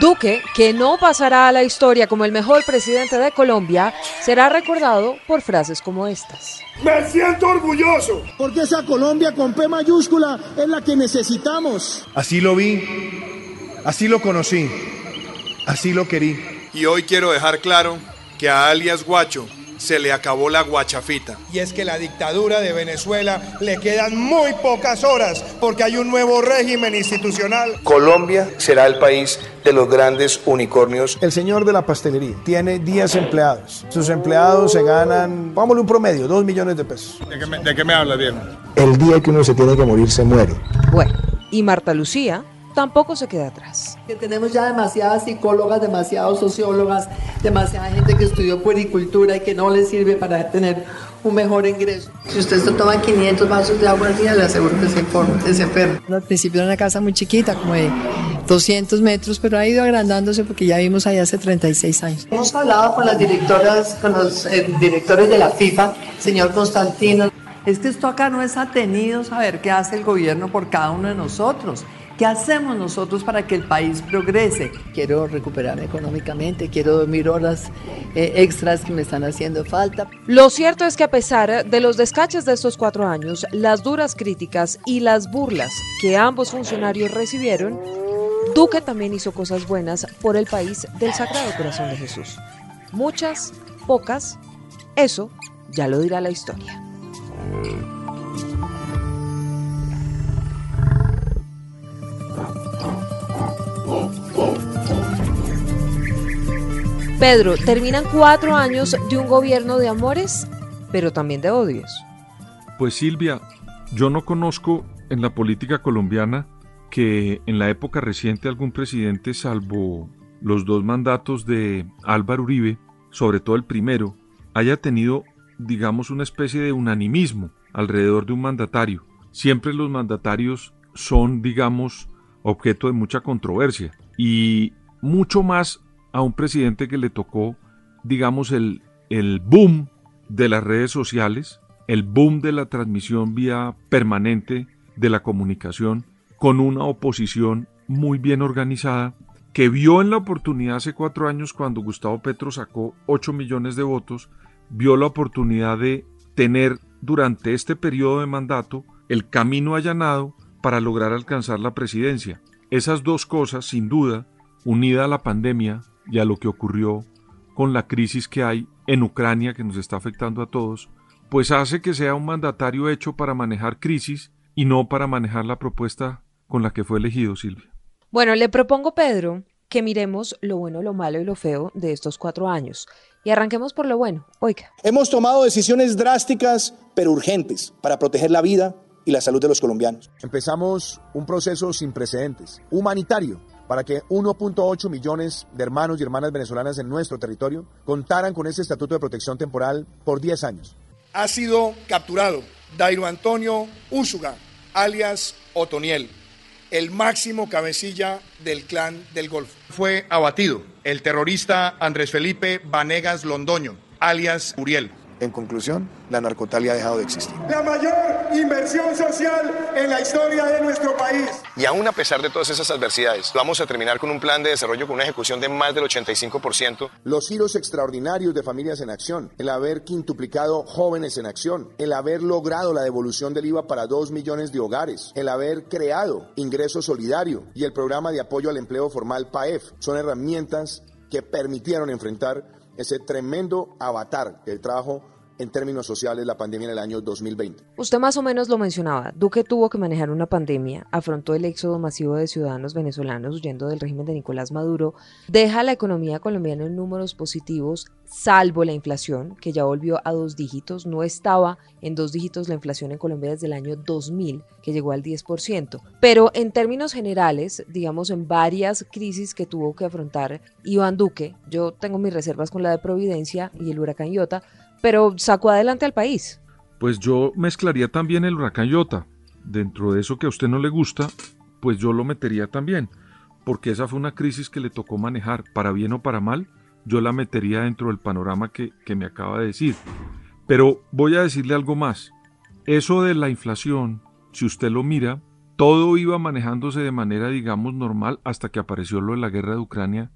Duque, que no pasará a la historia como el mejor presidente de Colombia, será recordado por frases como estas. Me siento orgulloso. Porque esa Colombia con P mayúscula es la que necesitamos. Así lo vi, así lo conocí, así lo querí. Y hoy quiero dejar claro que a alias Guacho se le acabó la guachafita. Y es que la dictadura de Venezuela le quedan muy pocas horas porque hay un nuevo régimen institucional. Colombia será el país de los grandes unicornios. El señor de la pastelería tiene 10 empleados. Sus empleados se ganan, vámonos un promedio, 2 millones de pesos. ¿De qué me, de qué me hablas, viejo? El día que uno se tiene que morir, se muere. Bueno, y Marta Lucía tampoco se queda atrás. Que tenemos ya demasiadas psicólogas, demasiadas sociólogas, demasiada gente que estudió puericultura y que no le sirve para tener un mejor ingreso. Si usted se toma 500 vasos de agua al día, le aseguro que se, informa, que se enferma. Al principio era una casa muy chiquita, como de 200 metros, pero ha ido agrandándose porque ya vimos ahí hace 36 años. Hemos hablado con las directoras, con los eh, directores de la FIFA, señor Constantino. Es que esto acá no es atenido saber qué hace el gobierno por cada uno de nosotros. ¿Qué hacemos nosotros para que el país progrese? Quiero recuperarme económicamente, quiero dormir horas eh, extras que me están haciendo falta. Lo cierto es que a pesar de los descaches de estos cuatro años, las duras críticas y las burlas que ambos funcionarios recibieron, Duque también hizo cosas buenas por el país del Sagrado Corazón de Jesús. Muchas, pocas, eso ya lo dirá la historia. Pedro, terminan cuatro años de un gobierno de amores, pero también de odios. Pues Silvia, yo no conozco en la política colombiana que en la época reciente algún presidente, salvo los dos mandatos de Álvaro Uribe, sobre todo el primero, haya tenido, digamos, una especie de unanimismo alrededor de un mandatario. Siempre los mandatarios son, digamos, objeto de mucha controversia y mucho más a un presidente que le tocó, digamos, el, el boom de las redes sociales, el boom de la transmisión vía permanente de la comunicación, con una oposición muy bien organizada, que vio en la oportunidad hace cuatro años cuando Gustavo Petro sacó 8 millones de votos, vio la oportunidad de tener durante este periodo de mandato el camino allanado para lograr alcanzar la presidencia. Esas dos cosas, sin duda, unida a la pandemia, y a lo que ocurrió con la crisis que hay en Ucrania que nos está afectando a todos, pues hace que sea un mandatario hecho para manejar crisis y no para manejar la propuesta con la que fue elegido Silvia. Bueno, le propongo, Pedro, que miremos lo bueno, lo malo y lo feo de estos cuatro años. Y arranquemos por lo bueno. Oiga. Hemos tomado decisiones drásticas, pero urgentes, para proteger la vida y la salud de los colombianos. Empezamos un proceso sin precedentes, humanitario, para que 1.8 millones de hermanos y hermanas venezolanas en nuestro territorio contaran con ese estatuto de protección temporal por 10 años. Ha sido capturado Dairo Antonio Úsuga, alias Otoniel, el máximo cabecilla del clan del Golfo. Fue abatido el terrorista Andrés Felipe Vanegas Londoño, alias Uriel. En conclusión, la narcotalia ha dejado de existir. La mayor inversión social en la historia de nuestro país. Y aún a pesar de todas esas adversidades, vamos a terminar con un plan de desarrollo con una ejecución de más del 85%. Los giros extraordinarios de familias en acción, el haber quintuplicado jóvenes en acción, el haber logrado la devolución del IVA para dos millones de hogares, el haber creado ingreso solidario y el programa de apoyo al empleo formal PAEF son herramientas que permitieron enfrentar ese tremendo avatar del trabajo en términos sociales la pandemia en el año 2020. Usted más o menos lo mencionaba. Duque tuvo que manejar una pandemia, afrontó el éxodo masivo de ciudadanos venezolanos huyendo del régimen de Nicolás Maduro, deja la economía colombiana en números positivos, salvo la inflación, que ya volvió a dos dígitos. No estaba en dos dígitos la inflación en Colombia desde el año 2000, que llegó al 10%. Pero en términos generales, digamos, en varias crisis que tuvo que afrontar Iván Duque, yo tengo mis reservas con la de Providencia y el huracán Iota, pero sacó adelante al país. Pues yo mezclaría también el huracán Iota. Dentro de eso que a usted no le gusta, pues yo lo metería también, porque esa fue una crisis que le tocó manejar, para bien o para mal, yo la metería dentro del panorama que, que me acaba de decir. Pero voy a decirle algo más. Eso de la inflación, si usted lo mira, todo iba manejándose de manera, digamos, normal hasta que apareció lo de la guerra de Ucrania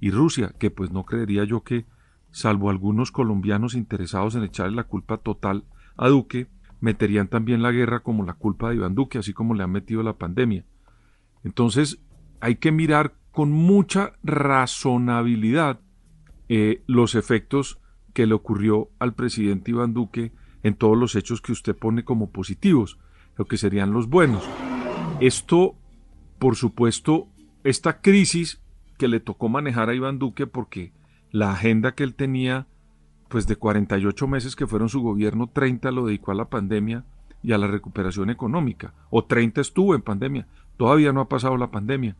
y Rusia, que pues no creería yo que, salvo algunos colombianos interesados en echarle la culpa total a Duque, meterían también la guerra como la culpa de Iván Duque, así como le han metido la pandemia. Entonces, hay que mirar con mucha razonabilidad eh, los efectos que le ocurrió al presidente Iván Duque en todos los hechos que usted pone como positivos, lo que serían los buenos. Esto, por supuesto, esta crisis que le tocó manejar a Iván Duque porque la agenda que él tenía, pues de 48 meses que fueron su gobierno, 30 lo dedicó a la pandemia y a la recuperación económica, o 30 estuvo en pandemia, todavía no ha pasado la pandemia.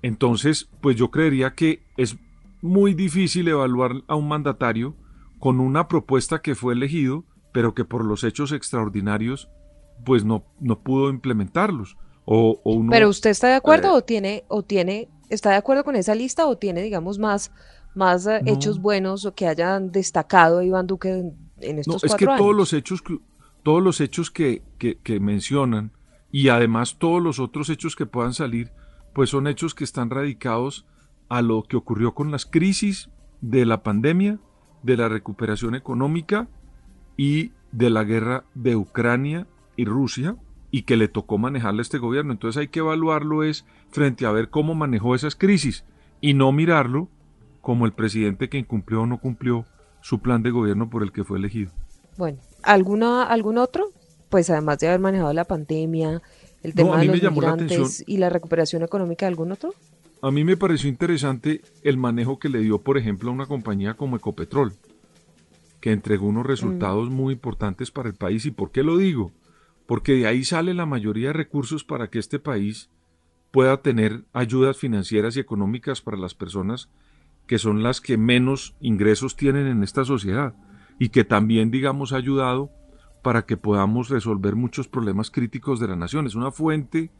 Entonces, pues yo creería que es muy difícil evaluar a un mandatario con una propuesta que fue elegido, pero que por los hechos extraordinarios, pues no, no pudo implementarlos. O, uno, pero usted está de acuerdo o tiene, o tiene, está de acuerdo con esa lista o tiene, digamos, más, más eh, hechos buenos o que hayan destacado a Iván Duque en, en estos no, es que todos los hechos que, todos los hechos que, que, que mencionan y además todos los otros hechos que puedan salir, pues son hechos que están radicados a lo que ocurrió con las crisis de la pandemia, de la recuperación económica y de la guerra de Ucrania y Rusia y que le tocó manejarle a este gobierno. Entonces hay que evaluarlo es frente a ver cómo manejó esas crisis y no mirarlo como el presidente que incumplió o no cumplió su plan de gobierno por el que fue elegido. Bueno, ¿alguna, ¿algún otro? Pues además de haber manejado la pandemia, el tema de los migrantes y la recuperación económica, ¿algún otro? A mí me pareció interesante el manejo que le dio, por ejemplo, a una compañía como Ecopetrol, que entregó unos resultados muy importantes para el país. ¿Y por qué lo digo? Porque de ahí sale la mayoría de recursos para que este país pueda tener ayudas financieras y económicas para las personas que son las que menos ingresos tienen en esta sociedad y que también, digamos, ha ayudado para que podamos resolver muchos problemas críticos de la nación. Es una fuente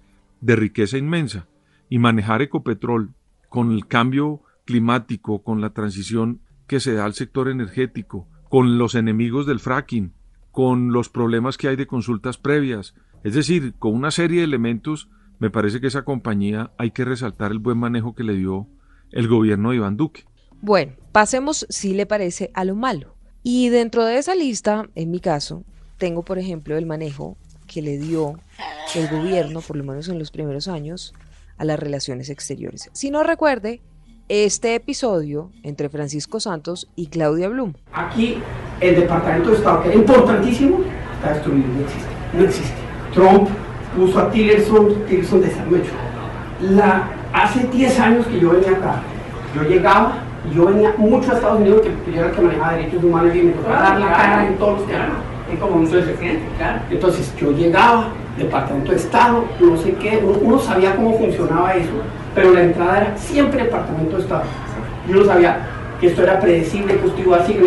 de riqueza inmensa y manejar Ecopetrol con el cambio climático, con la transición que se da al sector energético, con los enemigos del fracking, con los problemas que hay de consultas previas, es decir, con una serie de elementos, me parece que esa compañía hay que resaltar el buen manejo que le dio el gobierno de Iván Duque. Bueno, pasemos, si le parece, a lo malo. Y dentro de esa lista, en mi caso, tengo, por ejemplo, el manejo que le dio el gobierno, por lo menos en los primeros años, a las relaciones exteriores. Si no recuerde, este episodio entre Francisco Santos y Claudia Blum. Aquí el Departamento de Estado, que era importantísimo, está destruido, no existe. No existe. Trump puso a Tillerson, Tillerson desarmechó. La, hace 10 años que yo venía acá, yo llegaba y yo venía mucho a Estados Unidos, que, yo era el que manejaba derechos humanos y me tocaba dar la cara en todos los temas. como un presidente, claro. Entonces yo llegaba, Departamento de Estado, no sé qué, uno, sabía cómo funcionaba eso, pero la entrada era siempre Departamento de Estado. Yo no sabía que esto era predecible, que esto iba así,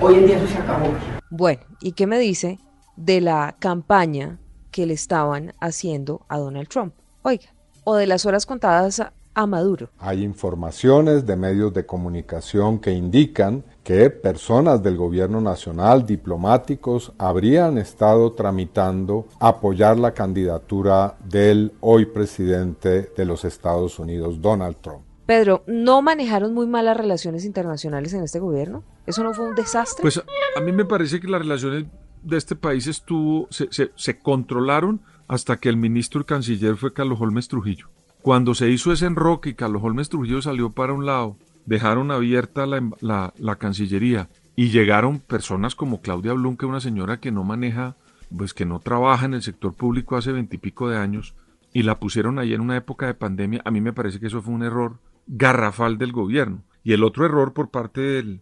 hoy en día eso se acabó. Bueno, ¿y qué me dice de la campaña que le estaban haciendo a Donald Trump? Oiga, o de las horas contadas a Maduro. Hay informaciones de medios de comunicación que indican que personas del gobierno nacional, diplomáticos, habrían estado tramitando apoyar la candidatura del hoy presidente de los Estados Unidos, Donald Trump. Pedro, ¿no manejaron muy mal las relaciones internacionales en este gobierno? ¿Eso no fue un desastre? Pues a, mí me parece que las relaciones de este país estuvo, se, se controlaron hasta que el ministro y canciller fue Carlos Holmes Trujillo. Cuando se hizo ese enroque y Carlos Holmes Trujillo salió para un lado, dejaron abierta la, la, Cancillería y llegaron personas como Claudia Blum, que es una señora que no maneja, pues que no trabaja en el sector público hace veintipico de años, y la pusieron ahí en una época de pandemia. A mí me parece que eso fue un error garrafal del gobierno. Y el otro error por parte del,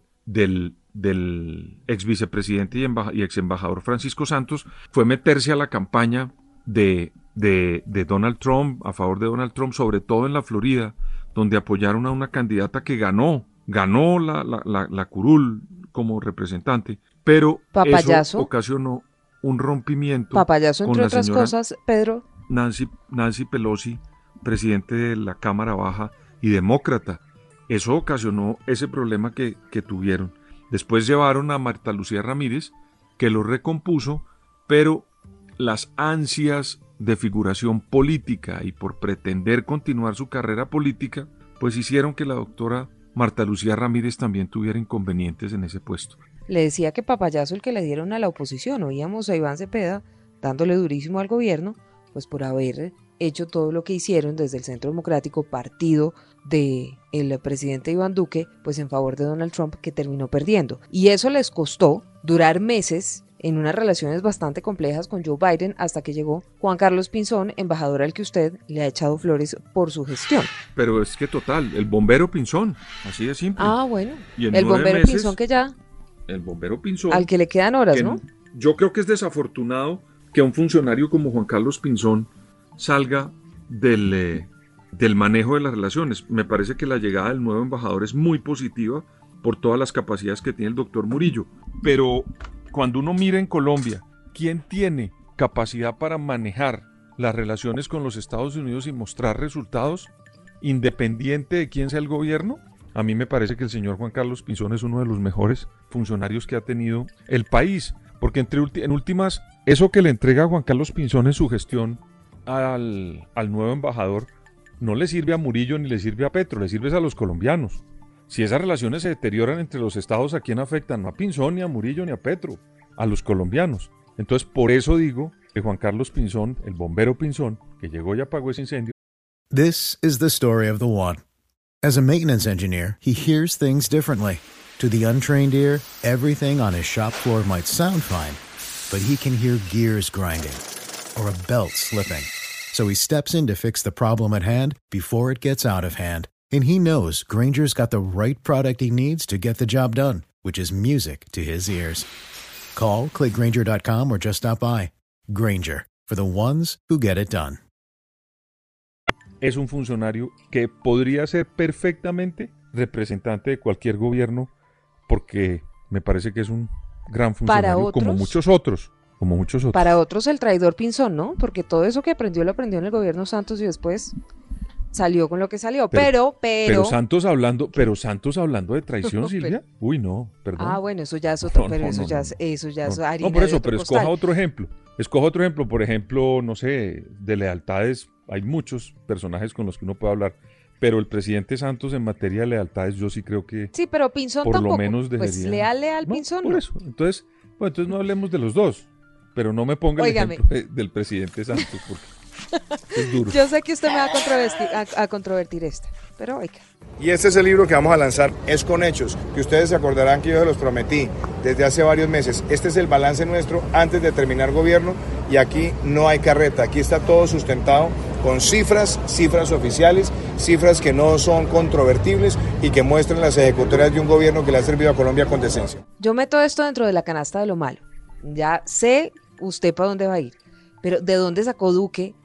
del, ex vicepresidente y, y ex embajador Francisco Santos fue meterse a la campaña de, de, de Donald Trump, a favor de Donald Trump, sobre todo en la Florida, donde apoyaron a una candidata que ganó, ganó la, la, la, la curul como representante, pero Papayazo. eso ocasionó un rompimiento Papayazo, con entre la otras señora cosas, Pedro, Nancy, Nancy Pelosi, presidente de la Cámara Baja y demócrata. Eso ocasionó ese problema que, que tuvieron. Después llevaron a Marta Lucía Ramírez, que lo recompuso, pero las ansias de figuración política y por pretender continuar su carrera política, pues hicieron que la doctora Marta Lucía Ramírez también tuviera inconvenientes en ese puesto. le decía que papayazo el que le dieron a la oposición. Oíamos a Iván Cepeda dándole durísimo al gobierno, pues por haber hecho todo lo que hicieron desde el Centro Democrático, partido de el presidente Iván Duque, pues en favor de Donald Trump, que terminó perdiendo. Y eso les costó durar meses en unas relaciones bastante complejas con Joe Biden hasta que llegó Juan Carlos Pinzón, embajador al que usted le ha echado flores por su gestión. Pero es que total, el bombero Pinzón, así de simple. Ah, bueno. Y El bombero meses- Pinzón que ya, El bombero Pinzón. al que le quedan horas, que ¿no? Yo creo que es desafortunado que un funcionario como Juan Carlos Pinzón salga del, eh, del manejo de las relaciones. Me parece que la llegada del nuevo embajador es muy positiva por todas las capacidades que tiene el doctor Murillo. Pero cuando uno mira en Colombia, ¿quién tiene capacidad para manejar las relaciones con los Estados Unidos y mostrar resultados independiente de quién sea el gobierno? A mí me parece que el señor Juan Carlos Pinzón es uno de los mejores funcionarios que ha tenido el país, porque entre en últimas, eso que le entrega Juan Carlos Pinzón en su gestión al, al nuevo embajador no le sirve a Murillo ni le sirve a Petro, le sirve a los colombianos. Si esas relaciones se deterioran entre los estados, ¿a quién afectan? No a Pinzón, ni a Murillo, ni a Petro, a los colombianos. Entonces, por eso digo que Juan Carlos Pinzón, el bombero Pinzón, que llegó y apagó ese incendio, This is the story of the one. As a maintenance engineer, he hears things differently. To the untrained ear, everything on his shop floor might sound fine, but he can hear gears grinding or a belt slipping. So he steps in to fix the problem at hand before it gets out of hand. And he knows Granger's got the right product he needs to get the job done, which is music to his ears. Call, click Granger.com, or just stop by. Granger, for the ones who get it done. es un funcionario que podría ser perfectamente representante de cualquier gobierno porque me parece que es un gran Para funcionario como otros- muchos otros, como muchos otros. Para otros el traidor Pinzón, ¿no? Porque todo eso que aprendió lo aprendió en el gobierno Santos y después salió con lo que salió. Pero, pero... pero Santos hablando, pero Santos hablando de traición, Silvia. Uy, no, perdón. Ah, bueno, eso ya es otro, No, pero no, eso no, ya es, eso ya es No, harina no, por eso, pero escoja otro ejemplo. Escoja otro ejemplo, por ejemplo, no sé, de lealtades. Hay muchos personajes con los que uno puede hablar, pero el presidente Santos en materia de lealtades, yo sí creo que Sí, pero Pinzón por tampoco. lo menos Pues leal, leal, Pinzón. Por eso, entonces, bueno, entonces no hablemos de los dos, pero no me ponga el ejemplo de- del presidente Santos, porque es duro. Yo sé que usted me va a controvertir, a, a controvertir esta, pero oiga. Y este es el libro que vamos a lanzar, es con hechos, que ustedes se acordarán que yo se los prometí desde hace varios meses. Este es el balance nuestro antes de terminar gobierno y aquí no hay carreta, aquí está todo sustentado con cifras, cifras oficiales, cifras que no son controvertibles y que muestran las ejecutorias de un gobierno que le ha servido a Colombia con decencia. Yo meto esto dentro de la canasta de lo malo. Ya sé usted para dónde va a ir, pero ¿de dónde sacó Duque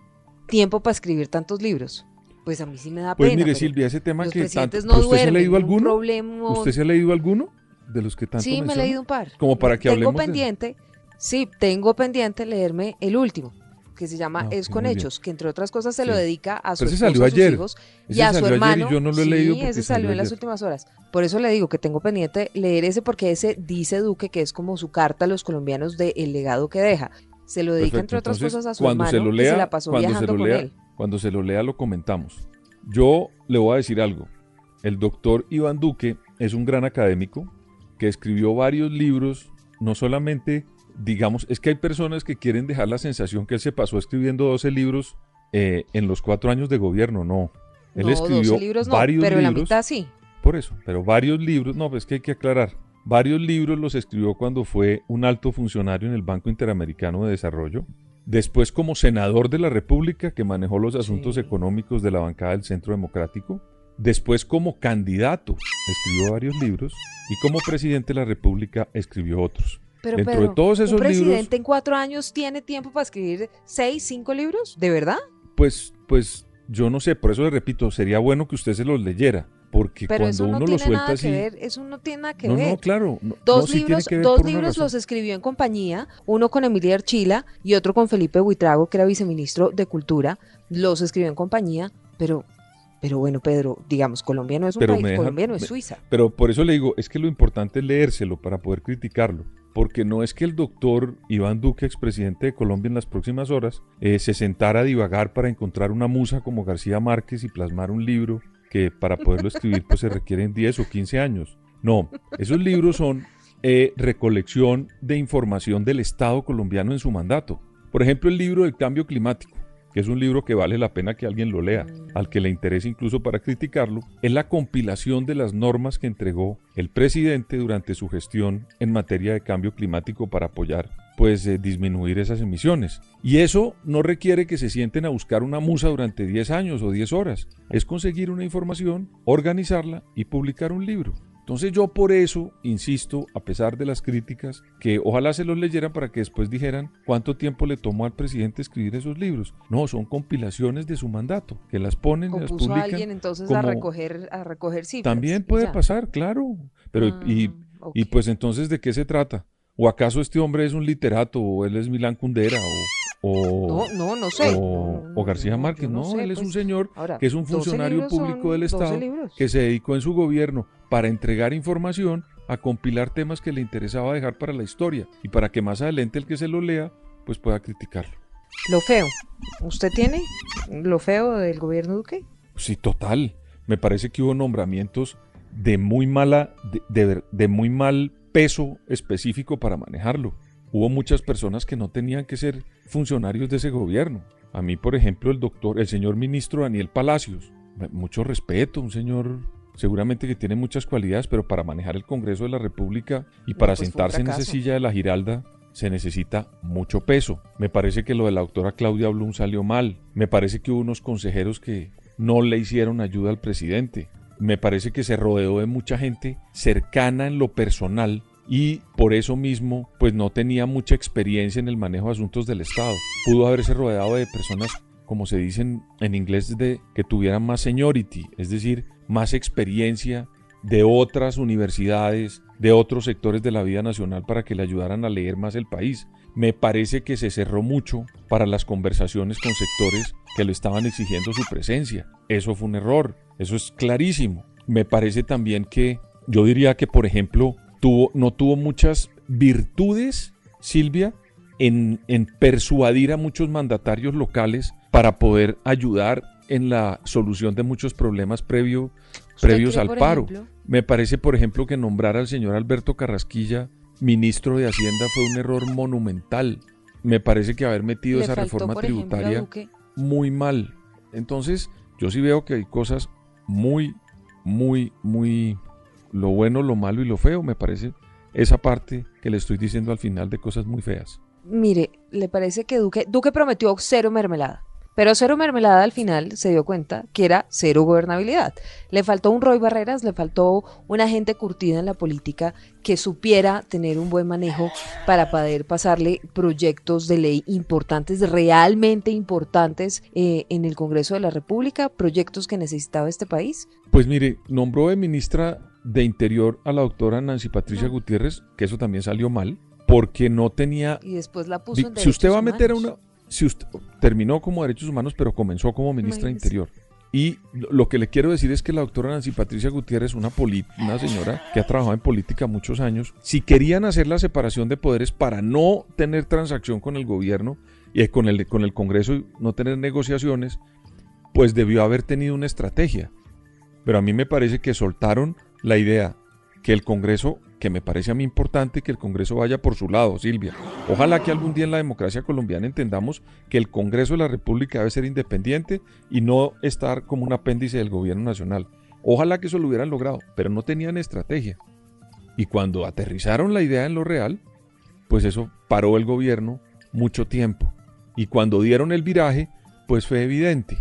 tiempo para escribir tantos libros? Pues a mí sí me da Pues pena. mire, pero Silvia, ese tema los que tanto, no ¿usted se ha duermen, leído un alguno? problema- ¿Usted se ha leído alguno de los que tanto Sí, me he menciona? leído un par. Como para que tengo hablemos de- pendiente, sí, tengo pendiente leerme el último, que se llama Ah, Es con muy bien. Hechos, que entre otras cosas se lo Sí. dedica a su esposo, salió a sus ayer. hijos y Ese a su ayer y hermano. yo no lo he sí, leído ese salió en las ayer. últimas horas. Por eso le digo que tengo pendiente leer ese porque ese dice Duque que es como su carta a los colombianos del legado que deja. Se lo dedica Perfecto, entre otras entonces, cosas a su cuando hermano se lo que lea, se la pasó cuando se viajando lo con lea, él. Cuando se lo lea lo comentamos. Yo le voy a decir algo. El doctor Iván Duque es un gran académico que escribió varios libros, no solamente, digamos, es que hay personas que quieren dejar la sensación que él se pasó escribiendo 12 libros eh, en los cuatro años de gobierno, no. Él no, escribió 12 libros no, varios pero en la libros. mitad sí. Por eso, pero varios libros, no, pues que hay que aclarar. Varios libros los escribió cuando fue un alto funcionario en el Banco Interamericano de Desarrollo. Después como senador de la República que manejó los asuntos económicos de la bancada del Centro Democrático. Después como candidato escribió varios libros y como presidente de la República escribió otros. Pero, Dentro Pedro, de todos esos ¿un presidente libros, en cuatro años tiene tiempo para escribir seis, cinco libros? ¿De verdad? pues, pues yo no sé, por eso le repito, sería bueno que usted se los leyera, porque Pero cuando eso no uno tiene lo suelta nada así, que ver, eso no tiene nada que no, ver. no, claro, no, Dos sí libros, que ver dos libros los escribió en compañía, uno con Emilia Archila y otro con Felipe Buitrago, que era viceministro de Cultura. Los escribió en compañía, pero, pero bueno, Pedro, digamos, Colombia no es un Pero país, deja- Colombia no es Suiza. Pero por eso le digo, es que lo importante es leérselo para poder criticarlo. Porque no es que el doctor Iván Duque, expresidente de Colombia en las próximas horas, eh, se sentara a divagar para encontrar una musa como García Márquez y plasmar un libro que para poderlo escribir pues se requieren 10 o 15 años. No, esos libros son eh, recolección de información del Estado colombiano en su mandato. Por ejemplo, el libro del cambio climático que es un libro que vale la pena que alguien lo lea, al que le interese incluso para criticarlo, es la compilación de las normas que entregó el presidente durante su gestión en materia de cambio climático para apoyar pues eh, disminuir esas emisiones. Y eso no requiere que se sienten a buscar una musa durante 10 años o 10 horas, es conseguir una información, organizarla y publicar un libro. Entonces yo por eso insisto, a pesar de las críticas, que ojalá se los leyeran para que después dijeran cuánto tiempo le tomó al presidente escribir esos libros. No, son compilaciones de su mandato, que las ponen y las Compuso a alguien entonces a como- recoger, a recoger cifras. También puede pasar, claro. Pero y, y pues entonces ¿de qué se trata? ¿O acaso este hombre es un literato o él es Milán Kundera o, o, No, no, no sé. o, o García Márquez? no No, sé, él es un pues, señor ahora, que es un 12 funcionario público del 12 Estado que se dedicó en su gobierno para entregar información, a compilar temas que le interesaba dejar para la historia y para que más adelante el que se lo lea pues pueda criticarlo. Lo feo. ¿Usted tiene lo feo del gobierno Duque? Sí, total. Me parece que hubo nombramientos de muy mala, de, de muy mal peso específico para manejarlo. Hubo muchas personas que no tenían que ser funcionarios de ese gobierno. A mí, por ejemplo, el doctor, el señor ministro Daniel Palacios, mucho respeto, un señor seguramente que tiene muchas cualidades, pero para manejar el Congreso de la República y para pues sentarse en esa silla de la Giralda se necesita mucho peso. Me parece que lo de la doctora Claudia Blum salió mal. Me parece que hubo unos consejeros que no le hicieron ayuda al presidente. Me parece que se rodeó de mucha gente cercana en lo personal y por eso mismo pues no tenía mucha experiencia en el manejo de asuntos del Estado. Pudo haberse rodeado de personas como se dicen en inglés de que tuvieran más seniority, es decir, más experiencia de otras universidades, de otros sectores de la vida nacional para que le ayudaran a leer más el país. Me parece que se cerró mucho para las conversaciones con sectores que le estaban exigiendo su presencia. Eso fue un error, eso es clarísimo. Me parece también que yo diría que, por ejemplo, tuvo, no tuvo muchas virtudes, Silvia, en, en persuadir a muchos mandatarios locales para poder ayudar en la solución de muchos problemas previo, previos cree, al paro. ejemplo? Me parece, por ejemplo, que nombrar al señor Alberto Carrasquilla ministro de Hacienda fue un error monumental. Me parece que haber metido Le esa faltó, reforma ejemplo, tributaria muy mal. Entonces, yo sí veo que hay cosas muy, muy, muy, lo bueno, lo malo y lo feo, me parece esa parte que le estoy diciendo al final de cosas muy feas. Mire, ¿le parece que Duque, Duque prometió cero mermelada? Pero cero mermelada al final se dio cuenta que era cero gobernabilidad. Le faltó un Roy Barreras, le faltó una gente curtida en la política que supiera tener un buen manejo para poder pasarle proyectos de ley importantes, realmente importantes eh, en el Congreso de la República, proyectos que necesitaba este país. Pues mire, nombró de ministra de Interior a la doctora Nancy Patricia Ah. Gutiérrez, que eso también salió mal, porque no tenía... Y después la puso en si usted va a meter a una... Si usted, terminó como derechos humanos, pero comenzó como ministra de. Interior. Y lo que le quiero decir es que la doctora Nancy Patricia Gutiérrez, una, una señora que ha trabajado en política muchos años, si querían hacer la separación de poderes para no tener transacción con el gobierno y con el, con el Congreso y no tener negociaciones, pues debió haber tenido una estrategia. Pero a mí me parece que soltaron la idea que el Congreso, que me parece a mí importante que el Congreso vaya por su lado, Silvia. Ojalá que algún día en la democracia colombiana entendamos que el Congreso de la República debe ser independiente y no estar como un apéndice del gobierno nacional. Ojalá que eso lo hubieran logrado, pero no tenían estrategia. Y cuando aterrizaron la idea en lo real, pues eso paró el gobierno mucho tiempo. Y cuando dieron el viraje, pues fue evidente.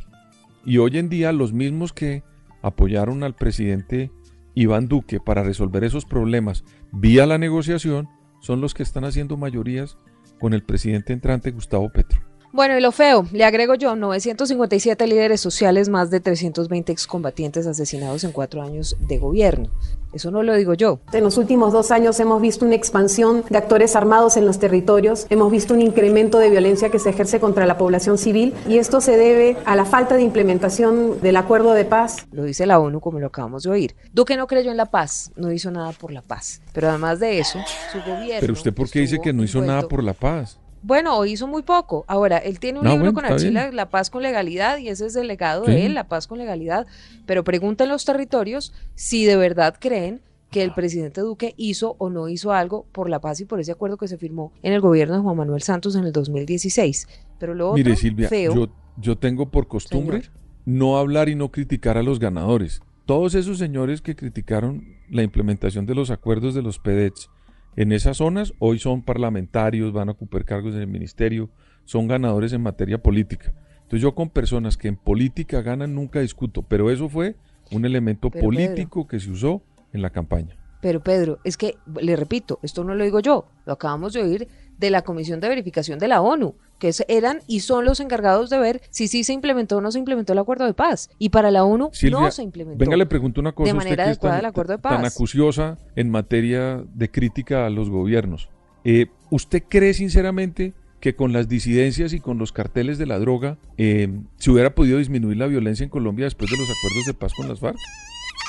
Y hoy en día los mismos que apoyaron al presidente Iván Duque para resolver esos problemas vía la negociación son los que están haciendo mayorías con el presidente entrante Gustavo Petro. Bueno, y lo feo, le agrego yo, 957 líderes sociales, más de 320 excombatientes asesinados en cuatro años de gobierno. Eso no lo digo yo. En los últimos dos años hemos visto una expansión de actores armados en los territorios, hemos visto un incremento de violencia que se ejerce contra la población civil y esto se debe a la falta de implementación del acuerdo de paz. Lo dice la ONU como lo acabamos de oír. Duque no creyó en la paz, no hizo nada por la paz. Pero además de eso, su gobierno... Pero usted por qué dice que no hizo nada por la paz? Bueno, o hizo muy poco. Ahora, él tiene un No, libro bueno, con Archila, bien. La Paz con Legalidad, y ese es el legado Sí. de él, La Paz con Legalidad. Pero pregunten los territorios si de verdad creen que el presidente Duque hizo o no hizo algo por la paz y por ese acuerdo que se firmó en el gobierno de Juan Manuel Santos en el 2016. Pero lo otro, Mire, Silvia, feo, yo, yo tengo por costumbre no hablar y no criticar a los ganadores. Todos esos señores que criticaron la implementación de los acuerdos de los PEDETs en esas zonas hoy son parlamentarios, van a ocupar cargos en el ministerio, son ganadores en materia política. Entonces yo con personas que en política ganan nunca discuto, pero eso fue un elemento Pero, político que se usó en la campaña. Pero Pedro, es que, le repito, esto no lo digo yo, lo acabamos de oír de la Comisión de Verificación de la ONU, que eran y son los encargados de ver si sí se implementó o no se implementó el acuerdo de paz. Y para la ONU Silvia, no se implementó. venga, le pregunto una cosa. de usted manera es adecuada tan, el acuerdo de tan paz. acuciosa en materia de crítica a los gobiernos. Eh, ¿Usted cree sinceramente que con las disidencias y con los carteles de la droga eh, se hubiera podido disminuir la violencia en Colombia después de los acuerdos de paz con las FARC?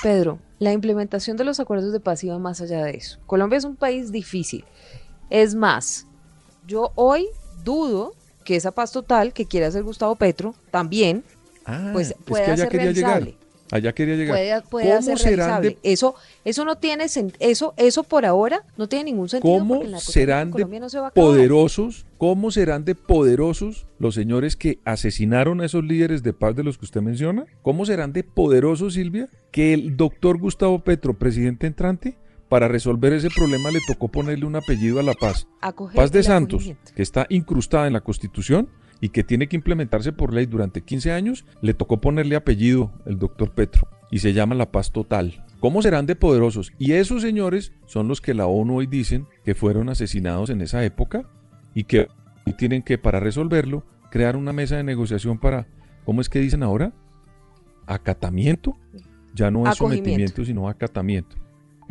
Pedro, la implementación de los acuerdos de paz iba más allá de eso. Colombia es un país difícil. Es más, yo hoy dudo que esa paz total que quiere hacer Gustavo Petro también, pues es pueda que allá ser quería realizable. llegar. Allá quería llegar. Puede, puede ¿Cómo serán de Eso, eso no tiene sen- eso, eso por ahora no tiene ningún sentido. ¿Cómo serán de no se poderosos? ¿Cómo serán de poderosos los señores que asesinaron a esos líderes de paz de los que usted menciona? ¿Cómo serán de poderosos, Silvia, que el doctor Gustavo Petro, presidente entrante, para resolver ese problema le tocó ponerle un apellido a la paz? Acoger Paz de Santos, que está incrustada en la Constitución y que tiene que implementarse por ley durante 15 años, le tocó ponerle apellido el doctor Petro y se llama la paz total. ¿Cómo serán de poderosos? Y esos señores son los que la ONU hoy dicen que fueron asesinados en esa época y que tienen que, para resolverlo, crear una mesa de negociación para, ¿cómo es que dicen ahora? Acatamiento. Ya no es sometimiento, sino acatamiento.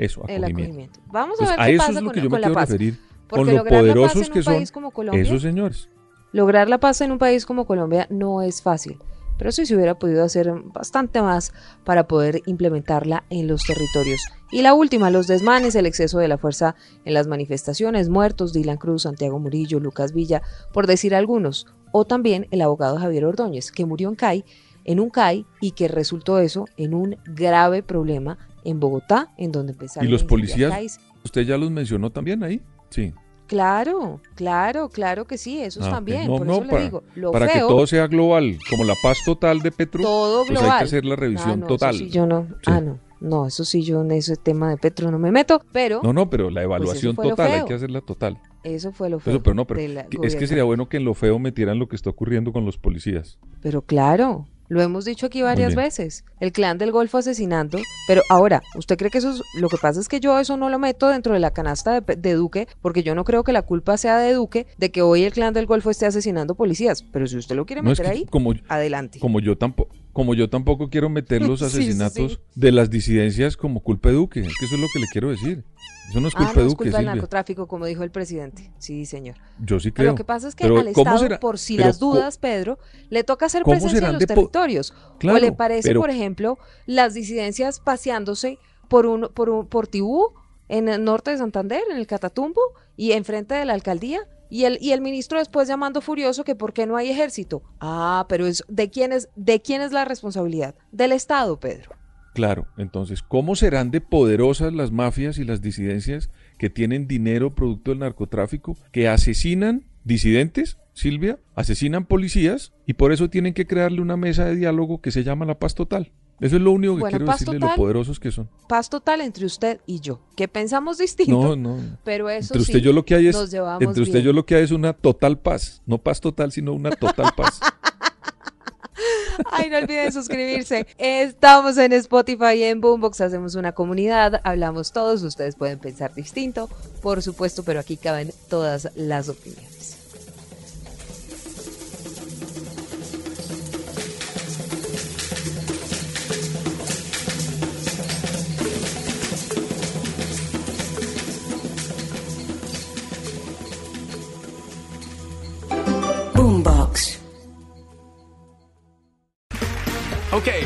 Eso, El acogimiento. acogimiento. Vamos a Entonces, ver qué eso pasa es lo con, que yo me quiero referir Porque con lo lograr la paz poderosos en que un son país como Colombia, esos señores. Lograr la paz en un país como Colombia no es fácil, pero sí se hubiera podido hacer bastante más para poder implementarla en los territorios. Y la última, los desmanes, el exceso de la fuerza en las manifestaciones, muertos, Dylan Cruz, Santiago Murillo, Lucas Villa, por decir algunos, o también el abogado Javier Ordóñez, que murió en CAI, en un CAI y que resultó eso en un grave problema en Bogotá, en donde empezaron ¿Y los policías? ¿Usted ya los mencionó también ahí? Sí. Claro, claro, claro que sí, esos Ah, también, No, por no, eso le para, digo, lo para feo, que todo sea global, como la paz total de Petro, todo pues global. hay que hacer la Ah, revisión eso total. sí yo no, ah, no, no, eso sí yo en ese tema de Petro no me meto, pero No, no, pero la pues evaluación total, hay que hacerla total. Eso fue lo feo. Eso, pero no, pero es que sería bueno que en lo feo metieran lo que está ocurriendo con los policías. Pero claro, lo hemos dicho aquí varias veces. El clan del Golfo asesinando. Pero ahora, ¿usted cree que eso es... Lo que pasa es que yo eso no lo meto dentro de la canasta de, de Duque, porque yo no creo que la culpa sea de Duque de que hoy el clan del Golfo esté asesinando policías. Pero si usted lo quiere No, es meter que ahí, como, adelante. como yo tampoco como yo tampoco quiero meter los sí, asesinatos sí. de las disidencias como culpa de Duque, es que eso es lo que le quiero decir. Eso no es ah, culpa no, de es Duque, culpa del narcotráfico, como dijo el presidente. Sí, señor. Yo sí Pero creo. Lo que pasa es que Pero, al ¿cómo Estado, será? por si Pero, las dudas, Pedro, le toca hacer ¿Cómo presencia en los territorios. Claro, o le parece, pero- por ejemplo, las disidencias paseándose por un, por un, por Tibú, en el norte de Santander, en el Catatumbo, y enfrente de la alcaldía. Y el, y el ministro después llamando furioso que por qué no hay ejército. Ah, pero es de quién es, de quién es la responsabilidad? Del Estado, Pedro. Claro, entonces, ¿cómo serán de poderosas las mafias y las disidencias que tienen dinero producto del narcotráfico, que asesinan disidentes, Silvia, asesinan policías y por eso tienen que crearle una mesa de diálogo que se llama la paz total? Eso es lo único que Bueno, quiero decirle, total. lo poderosos que son. Paz total entre usted y yo, que pensamos distinto. No, no. Pero eso entre usted yo lo que hay es, entre usted bien. yo lo que hay es una total paz. No paz total, sino una total paz. Ay, no olviden suscribirse. Estamos en Spotify y en Boombox, hacemos una comunidad, hablamos todos, ustedes pueden pensar distinto, por supuesto, pero aquí caben todas las opiniones.